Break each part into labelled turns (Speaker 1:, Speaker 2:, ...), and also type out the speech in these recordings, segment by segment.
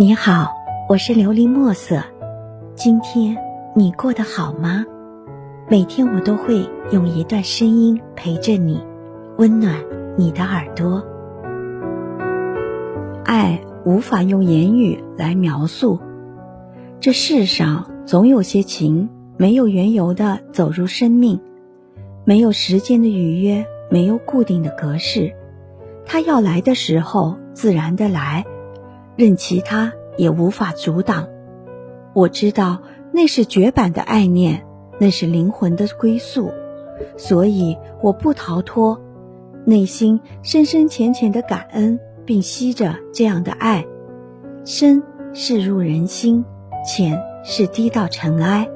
Speaker 1: 你好，我是琉璃墨色。今天你过得好吗？每天我都会用一段声音陪着你，温暖你的耳朵。爱无法用言语来描述，这世上总有些情没有缘由的走入生命，没有时间的预约，没有固定的格式，它要来的时候自然的来。任其他也无法阻挡。我知道那是绝版的爱念，那是灵魂的归宿，所以我不逃脱，内心深深浅浅的感恩，并吸着这样的爱。深是入人心，浅是低到尘埃。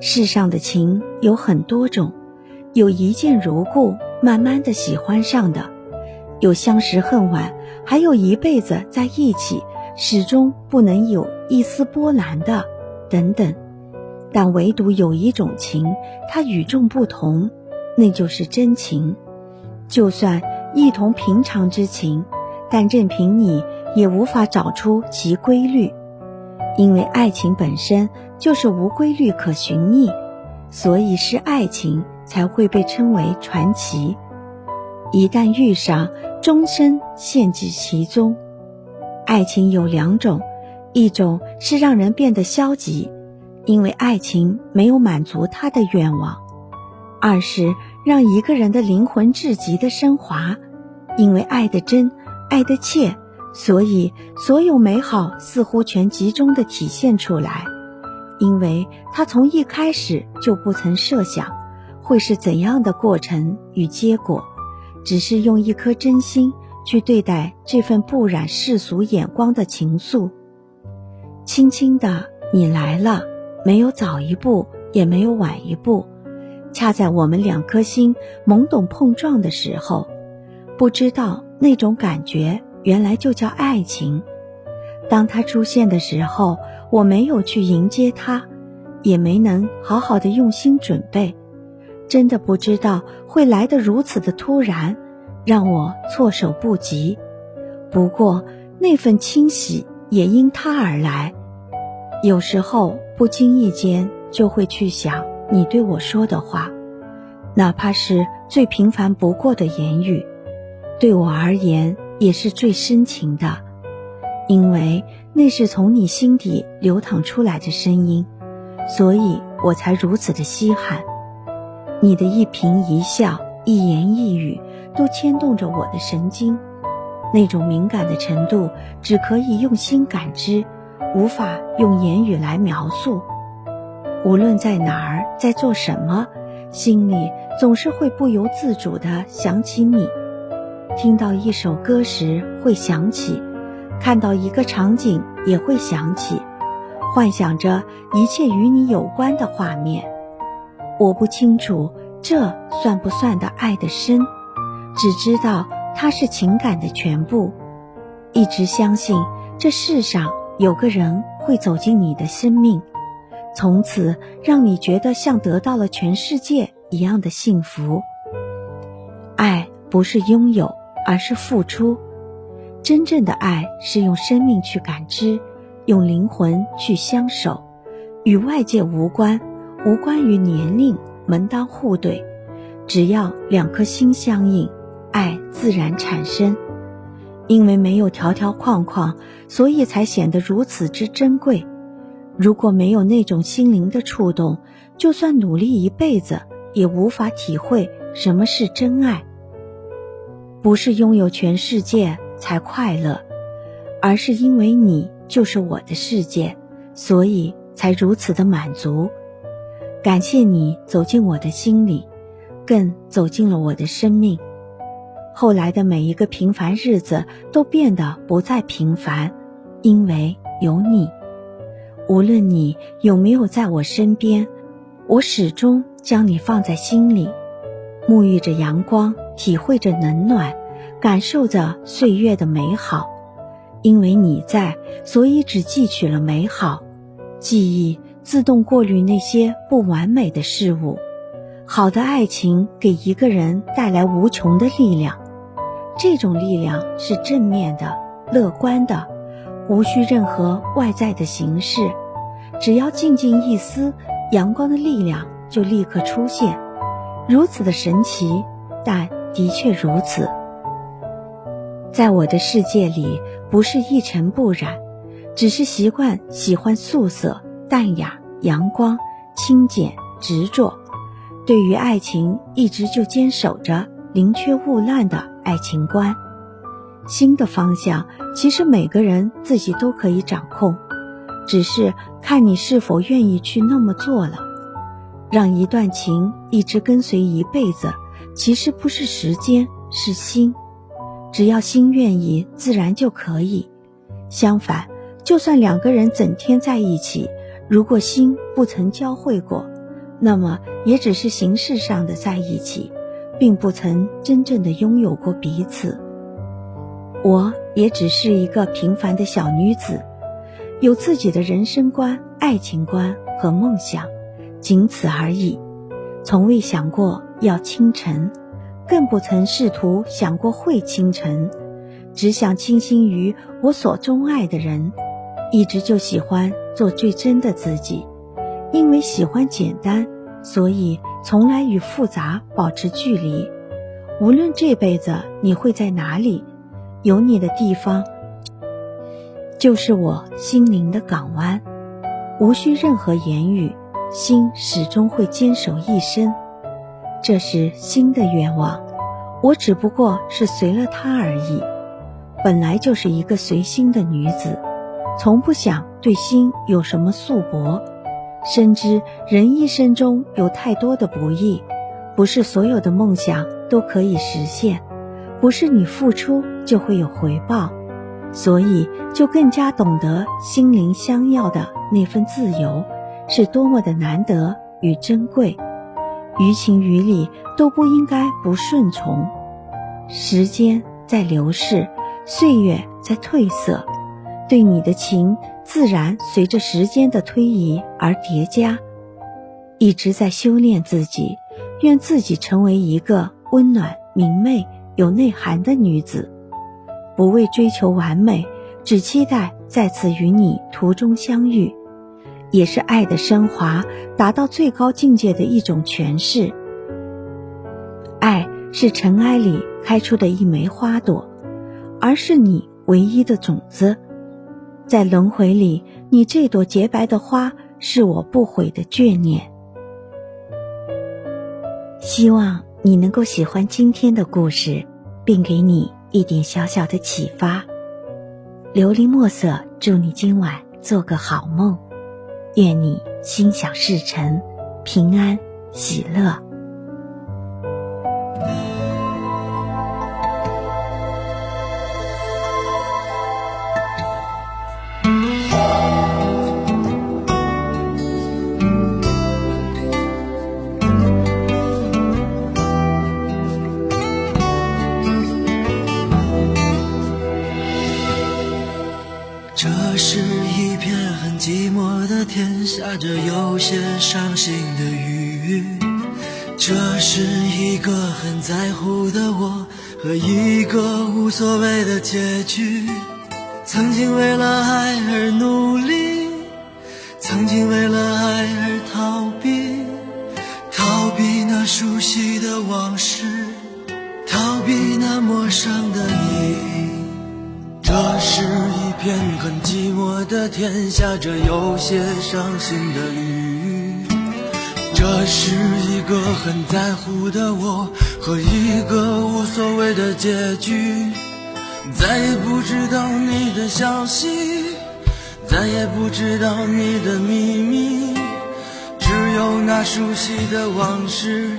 Speaker 1: 世上的情有很多种，有一见如故，慢慢的喜欢上的。有相识恨晚，还有一辈子在一起，始终不能有一丝波澜的，等等。但唯独有一种情，它与众不同，那就是真情。就算一同平常之情，但任凭你也无法找出其规律，因为爱情本身就是无规律可寻觅，所以是爱情才会被称为传奇。一旦遇上，终身陷进其中。爱情有两种，一种是让人变得消极，因为爱情没有满足他的愿望；二是让一个人的灵魂至极的升华，因为爱的真，爱的切，所以所有美好似乎全集中的体现出来。因为他从一开始就不曾设想，会是怎样的过程与结果。只是用一颗真心去对待这份不染世俗眼光的情愫。轻轻的，你来了，没有早一步，也没有晚一步，恰在我们两颗心懵懂碰撞的时候，不知道那种感觉原来就叫爱情。当它出现的时候，我没有去迎接它，也没能好好的用心准备。真的不知道会来得如此的突然，让我措手不及。不过那份清喜也因他而来。有时候不经意间就会去想你对我说的话，哪怕是最平凡不过的言语，对我而言也是最深情的，因为那是从你心底流淌出来的声音，所以我才如此的稀罕。你的一颦一笑、一言一语，都牵动着我的神经，那种敏感的程度，只可以用心感知，无法用言语来描述。无论在哪儿，在做什么，心里总是会不由自主地想起你。听到一首歌时会想起，看到一个场景也会想起，幻想着一切与你有关的画面。我不清楚这算不算的爱的深，只知道它是情感的全部。一直相信这世上有个人会走进你的生命，从此让你觉得像得到了全世界一样的幸福。爱不是拥有，而是付出。真正的爱是用生命去感知，用灵魂去相守，与外界无关。无关于年龄门当户对，只要两颗心相应，爱自然产生。因为没有条条框框，所以才显得如此之珍贵。如果没有那种心灵的触动，就算努力一辈子，也无法体会什么是真爱。不是拥有全世界才快乐，而是因为你就是我的世界，所以才如此的满足。感谢你走进我的心里，更走进了我的生命。后来的每一个平凡日子都变得不再平凡，因为有你。无论你有没有在我身边，我始终将你放在心里，沐浴着阳光，体会着冷暖，感受着岁月的美好。因为你在，所以只记取了美好记忆。自动过滤那些不完美的事物。好的爱情给一个人带来无穷的力量，这种力量是正面的、乐观的，无需任何外在的形式，只要静静一思，阳光的力量就立刻出现。如此的神奇，但的确如此。在我的世界里，不是一尘不染，只是习惯喜欢素色、淡雅、阳光、清简、执着。对于爱情，一直就坚守着宁缺毋滥的爱情观。新的方向，其实每个人自己都可以掌控，只是看你是否愿意去那么做了。让一段情一直跟随一辈子，其实不是时间，是心。只要心愿意，自然就可以。相反，就算两个人整天在一起，如果心不曾交汇过，那么也只是形式上的在一起，并不曾真正的拥有过彼此。我也只是一个平凡的小女子，有自己的人生观、爱情观和梦想，仅此而已。从未想过要倾城，更不曾试图想过会倾城，只想倾心于我所钟爱的人。一直就喜欢做最真的自己，因为喜欢简单，所以从来与复杂保持距离。无论这辈子你会在哪里。有你的地方，就是我心灵的港湾，无需任何言语，心始终会坚守一生。这是心的愿望，我只不过是随了他而已。本来就是一个随心的女子，从不想对心有什么束缚。深知人一生中有太多的不易，不是所有的梦想都可以实现。不是你付出就会有回报，所以就更加懂得心灵相要的那份自由是多么的难得与珍贵。于情于理都不应该不顺从。时间在流逝，岁月在褪色，对你的情自然随着时间的推移而叠加。一直在修炼自己，愿自己成为一个温暖明媚。有内涵的女子，不为追求完美，只期待再次与你途中相遇，也是爱的升华达到最高境界的一种诠释。爱是尘埃里开出的一枚花朵，而是你唯一的种子。在轮回里，你这朵洁白的花是我不悔的眷念。希望。你能够喜欢今天的故事，并给你一点小小的启发。琉璃墨色，祝你今晚做个好梦，愿你心想事成，平安喜乐。
Speaker 2: 伤心的雨，这是一个很在乎的我和一个无所谓的结局。曾经为了爱而努力，曾经为了爱而逃避，逃避那熟悉的往事，逃避那陌生的你。这是一片很寂寞的天，下着有些伤心的雨。这是一个很在乎的我和一个无所谓的结局。再也不知道你的消息，再也不知道你的秘密，只有那熟悉的往事，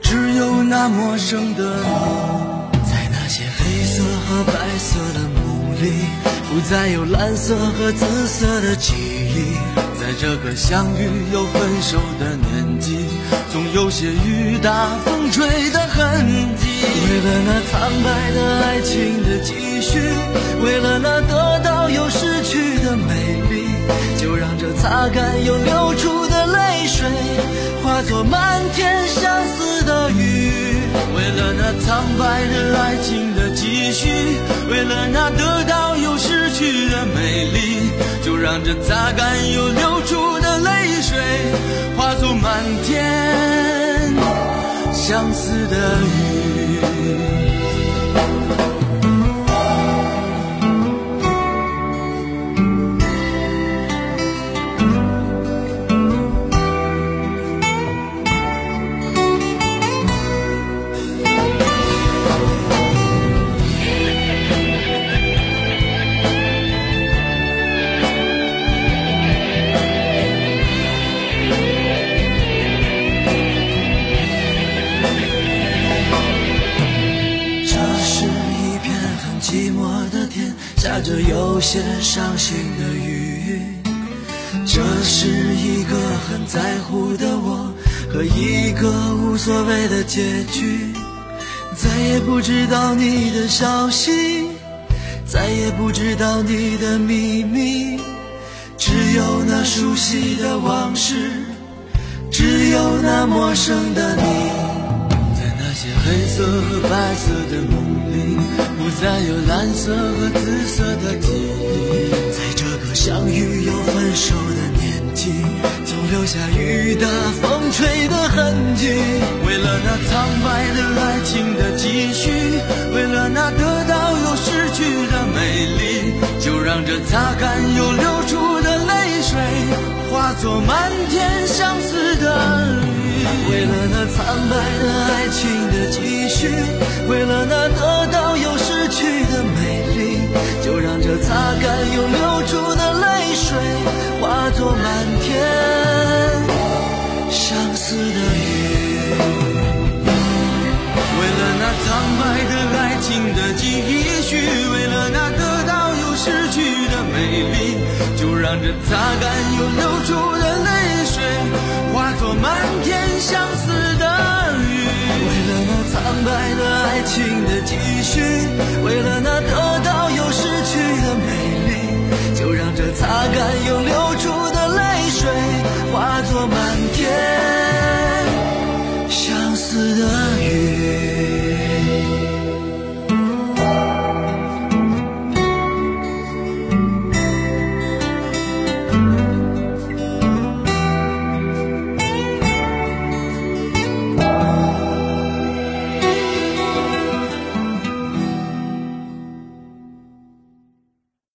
Speaker 2: 只有那陌生的你。在那些黑色和白色的梦里，不再有蓝色和紫色的记忆。在这个相遇又分手的年纪，总有些雨打风吹的痕迹。为了那苍白的爱情的继续，为了那得到又失去的美丽，就让这擦干又流出的泪水，化作漫天相思的雨。为了那苍白的爱情让这擦干又流出的泪水，化作满天相思的雨。伤心的雨，这是一个很在乎的我和一个无所谓的结局。再也不知道你的消息，再也不知道你的秘密，只有那熟悉的往事，只有那陌生的你。些黑色和白色的梦里，不再有蓝色和紫色的记忆。在这个相遇又分手的年纪，总留下雨打风吹的痕迹。为了那苍白的爱情的继续，为了那得到又失去的美丽，就让这擦干又流出的泪水，化作漫天相思的雨。为了那苍白的爱情的继续，为了那得到又失去的美丽，就让这擦干又流出的泪水，化作满天相思的雨。为了那苍白的爱情的继续，为了那得到又失去的美丽，就让这擦干又流出的泪水，化作满天。相思的雨，为了那苍白的爱情的继续，为了那得到又失去的美丽，就让这擦干又流出的泪水化作满。